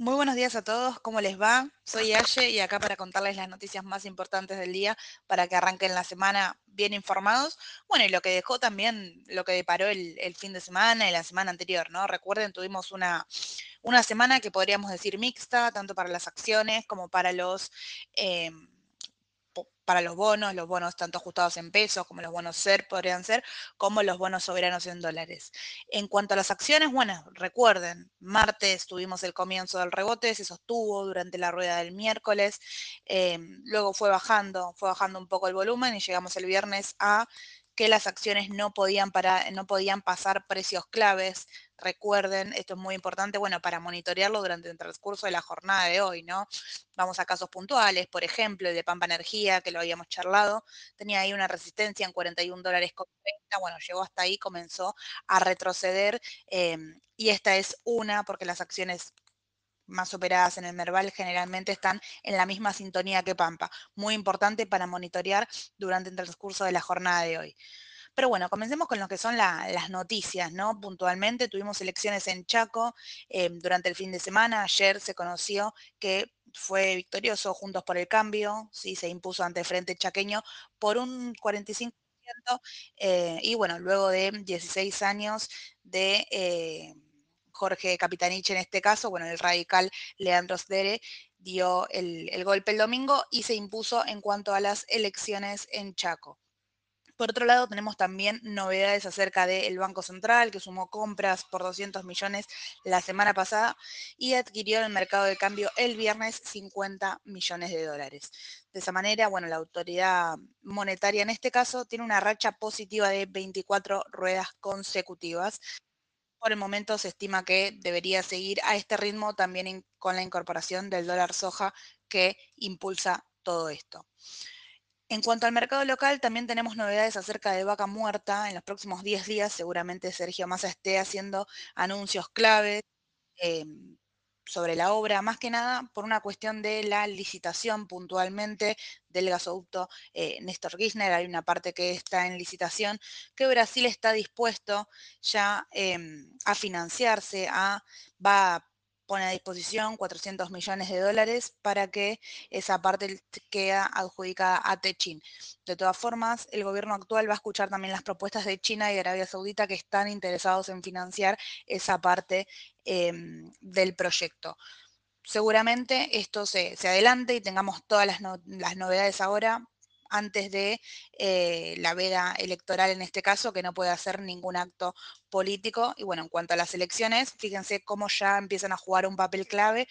Muy buenos días a todos, ¿cómo les va? Soy Aye y acá para contarles las noticias más importantes del día para que arranquen la semana bien informados. Bueno, y lo que dejó también, lo que deparó el, fin de semana y la semana anterior, ¿no? Recuerden, tuvimos una, una semana que podríamos decir mixta, tanto para las acciones como para los... Em, para los bonos, los bonos tanto ajustados en pesos como los bonos SER podrían ser, como los bonos soberanos en dólares. En cuanto a las acciones, bueno, recuerden, martes tuvimos el comienzo del rebote, se sostuvo durante la rueda del miércoles, em, luego fue bajando, fue bajando un poco el volumen y llegamos el viernes a que las acciones no podían, para, no podían pasar precios claves. Recuerden, esto es muy importante, bueno, para monitorearlo durante el transcurso de la jornada de hoy, ¿no? Vamos a casos puntuales, por ejemplo, el de Pampa Energía, que lo habíamos charlado, tenía ahí una resistencia en 41 dólares con 30, bueno, llegó hasta ahí, comenzó a retroceder, em, y esta es una, porque las acciones más operadas en el Merval generalmente están en la misma sintonía que Pampa. Muy importante para monitorear durante el transcurso de la jornada de hoy. Pero bueno, comencemos con lo que son las noticias, ¿no? Puntualmente tuvimos elecciones en Chaco em, durante el fin de semana. Ayer se conoció que fue victorioso Juntos por el Cambio, sí, se impuso ante Frente Chaqueño por un 45%. Eh, y bueno, luego de 16 años de... Eh, Jorge Capitanich en este caso, bueno, el radical Leandro Sdere dio el, golpe el domingo y se impuso en cuanto a las elecciones en Chaco. Por otro lado, tenemos también novedades acerca del Banco Central, que sumó compras por 200 millones la semana pasada y adquirió en el mercado de cambio el viernes 50 millones de dólares. De esa manera, bueno, la autoridad monetaria en este caso tiene una racha positiva de 24 ruedas consecutivas por el momento se estima que debería seguir a este ritmo también con la incorporación del dólar soja que impulsa todo esto. En cuanto al mercado local, también tenemos novedades acerca de vaca muerta. En los próximos 10 días seguramente Sergio Massa esté haciendo anuncios claves. Em, sobre la obra, más que nada por una cuestión de la licitación puntualmente del gasoducto eh, Néstor Kirchner. Hay una parte que está en licitación que Brasil está dispuesto ya em, a financiarse, a, va a pone a disposición 400 millones de dólares para que esa parte quede adjudicada a Techin. De todas formas, el gobierno actual va a escuchar también las propuestas de China y Arabia Saudita que están interesados en financiar esa parte em, del proyecto. Seguramente esto se, adelante y tengamos todas las novedades ahora antes de eh, la veda electoral en este caso, que no puede hacer ningún acto político. Y bueno, en cuanto a las elecciones, fíjense cómo ya empiezan a jugar un papel clave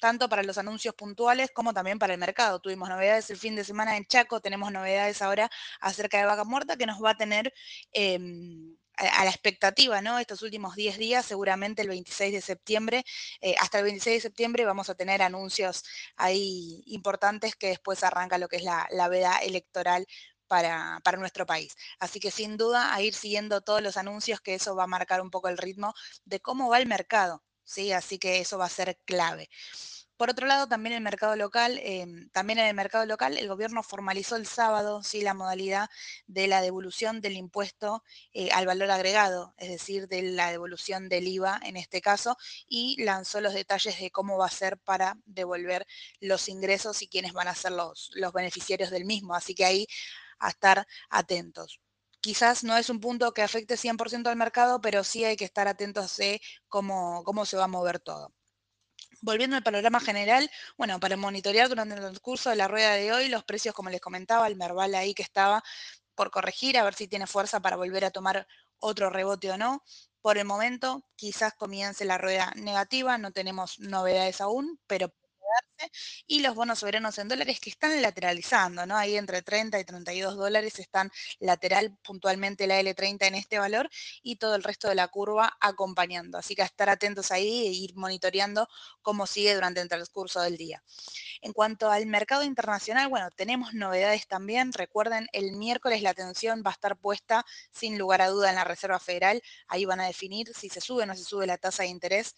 tanto para los anuncios puntuales como también para el mercado. Tuvimos novedades el fin de semana en Chaco, tenemos novedades ahora acerca de Vaca Muerta que nos va a tener em, a, la expectativa, ¿no? Estos últimos 10 días, seguramente el 26 de septiembre, eh, hasta el 26 de septiembre vamos a tener anuncios ahí importantes que después arranca lo que es la, veda electoral para, para, nuestro país. Así que sin duda a ir siguiendo todos los anuncios, que eso va a marcar un poco el ritmo de cómo va el mercado, ¿sí? Así que eso va a ser clave. Por otro lado, también el mercado local, em, también en el mercado local, el gobierno formalizó el sábado ¿sí? la modalidad de la devolución del impuesto eh, al valor agregado, es decir, de la devolución del IVA en este caso, y lanzó los detalles de cómo va a ser para devolver los ingresos y quiénes van a ser los, los beneficiarios del mismo. Así que ahí a estar atentos quizás no es un punto que afecte 100% al mercado, pero sí hay que estar atentos de cómo, cómo se va a mover todo. Volviendo al panorama general, bueno, para monitorear durante el curso de la rueda de hoy los precios, como les comentaba, el Merval ahí que estaba por corregir, a ver si tiene fuerza para volver a tomar otro rebote o no. Por el momento, quizás comience la rueda negativa, no tenemos novedades aún, pero y los bonos soberanos en dólares que están lateralizando, ¿no? Ahí entre 30 y 32 dólares están lateral puntualmente la L30 en este valor y todo el resto de la curva acompañando. Así que a estar atentos ahí e ir monitoreando cómo sigue durante el transcurso del día. En cuanto al mercado internacional, bueno, tenemos novedades también. Recuerden, el miércoles la atención va a estar puesta sin lugar a duda en la Reserva Federal. Ahí van a definir si se sube o no se sube la tasa de interés.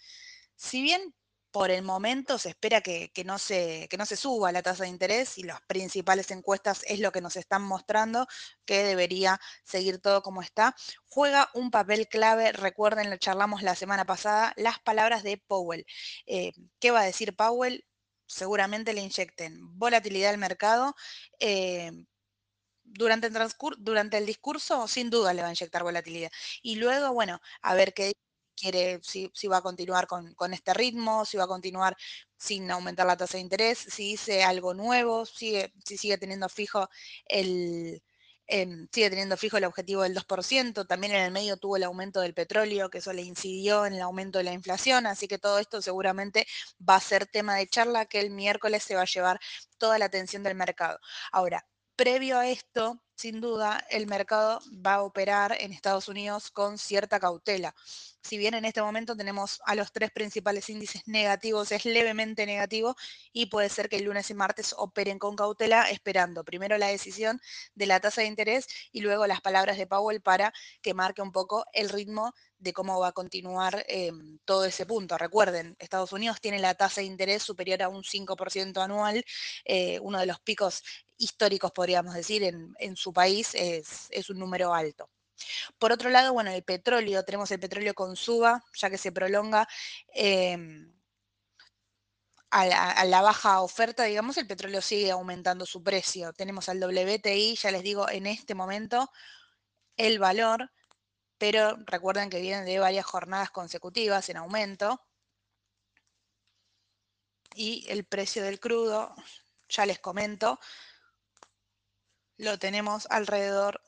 Si bien por el momento se espera que, no se, que no se suba la tasa de interés y las principales encuestas es lo que nos están mostrando que debería seguir todo como está. Juega un papel clave, recuerden, lo charlamos la semana pasada, las palabras de Powell. Eh, ¿Qué va a decir Powell? Seguramente le inyecten volatilidad al mercado. Eh, durante el, durante el discurso, sin duda le va a inyectar volatilidad. Y luego, bueno, a ver qué quiere, si, va a continuar con, este ritmo, si va a continuar sin aumentar la tasa de interés, si dice algo nuevo, si sigue teniendo fijo el, em, sigue teniendo fijo el objetivo del 2%, también en el medio tuvo el aumento del petróleo, que eso le incidió en el aumento de la inflación, así que todo esto seguramente va a ser tema de charla que el miércoles se va a llevar toda la atención del mercado. Ahora, previo a esto, sin duda, el mercado va a operar en Estados Unidos con cierta cautela. Si bien en este momento tenemos a los tres principales índices negativos, es levemente negativo y puede ser que el lunes y martes operen con cautela, esperando primero la decisión de la tasa de interés y luego las palabras de Powell para que marque un poco el ritmo de cómo va a continuar em, todo ese punto. Recuerden, Estados Unidos tiene la tasa de interés superior a un 5% anual, eh, uno de los picos históricos, podríamos decir, en, su país es, un número alto. Por otro lado, bueno, el petróleo, tenemos el petróleo con suba, ya que se prolonga em, a, la, baja oferta, digamos, el petróleo sigue aumentando su precio. Tenemos al WTI, ya les digo, en este momento el valor, pero recuerden que viene de varias jornadas consecutivas en aumento. Y el precio del crudo, ya les comento, lo tenemos alrededor.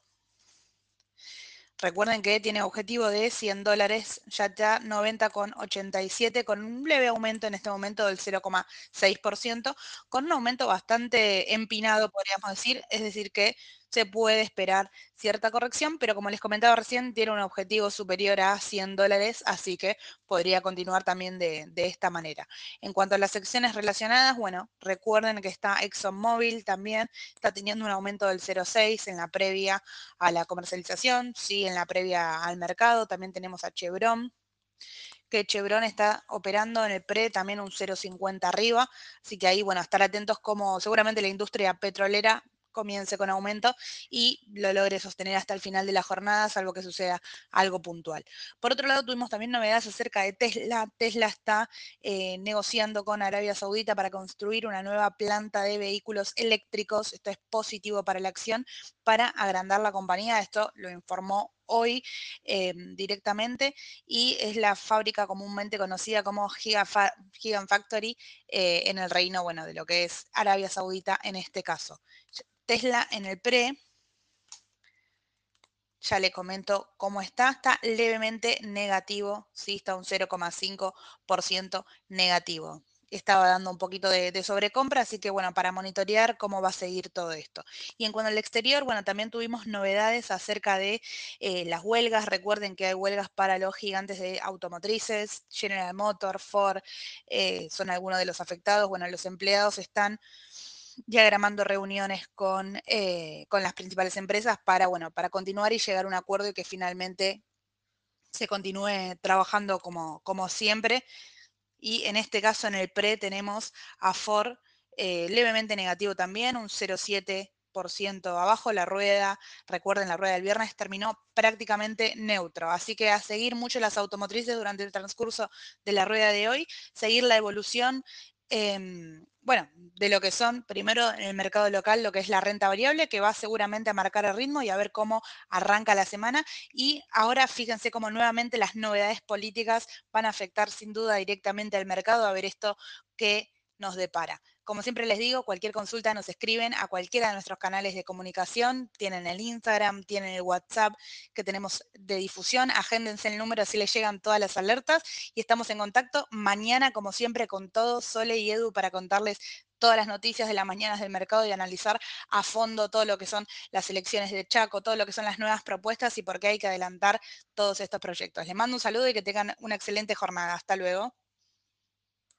Recuerden que tiene objetivo de 100 dólares, ya está 90,87 con un leve aumento en este momento del 0,6%, con un aumento bastante empinado, podríamos decir, es decir que se puede esperar cierta corrección, pero como les comentaba recién, tiene un objetivo superior a 100 dólares, así que podría continuar también de, esta manera. En cuanto a las secciones relacionadas, bueno, recuerden que está ExxonMobil también, está teniendo un aumento del 0,6 en la previa a la comercialización, sí, en la previa al mercado, también tenemos a Chevron, que Chevron está operando en el pre también un 0,50 arriba, así que ahí, bueno, estar atentos como seguramente la industria petrolera comience con aumento y lo logre sostener hasta el final de la jornada, salvo que suceda algo puntual. Por otro lado, tuvimos también novedades acerca de Tesla. Tesla está eh, negociando con Arabia Saudita para construir una nueva planta de vehículos eléctricos. Esto es positivo para la acción, para agrandar la compañía. Esto lo informó hoy em, directamente y es la fábrica comúnmente conocida como Gigafactory eh, en el reino, bueno, de lo que es Arabia Saudita en este caso. Tesla en el pre, ya le comento cómo está, está levemente negativo, sí, está un 0,5% negativo. Estaba dando un poquito de, sobrecompra, así que bueno, para monitorear cómo va a seguir todo esto. Y en cuanto al exterior, bueno, también tuvimos novedades acerca de eh, las huelgas. Recuerden que hay huelgas para los gigantes de automotrices, General Motors, Ford, eh, son algunos de los afectados. Bueno, los empleados están diagramando reuniones con, eh, con las principales empresas para, bueno, para continuar y llegar a un acuerdo y que finalmente se continúe trabajando como, como siempre. Y en este caso, en el PRE, tenemos a Ford eh, levemente negativo también, un 0,7% abajo. La rueda, recuerden, la rueda del viernes terminó prácticamente neutro. Así que a seguir mucho las automotrices durante el transcurso de la rueda de hoy, seguir la evolución. Em, bueno, de lo que son, primero en el mercado local, lo que es la renta variable, que va seguramente a marcar el ritmo y a ver cómo arranca la semana. Y ahora fíjense cómo nuevamente las novedades políticas van a afectar sin duda directamente al mercado, a ver esto que nos depara. Como siempre les digo, cualquier consulta nos escriben a cualquiera de nuestros canales de comunicación. Tienen el Instagram, tienen el WhatsApp que tenemos de difusión. Agéndense el número así les llegan todas las alertas. Y estamos en contacto mañana, como siempre, con todos, Sole y Edu, para contarles todas las noticias de las mañanas del mercado y analizar a fondo todo lo que son las elecciones de Chaco, todo lo que son las nuevas propuestas y por qué hay que adelantar todos estos proyectos. Les mando un saludo y que tengan una excelente jornada. Hasta luego.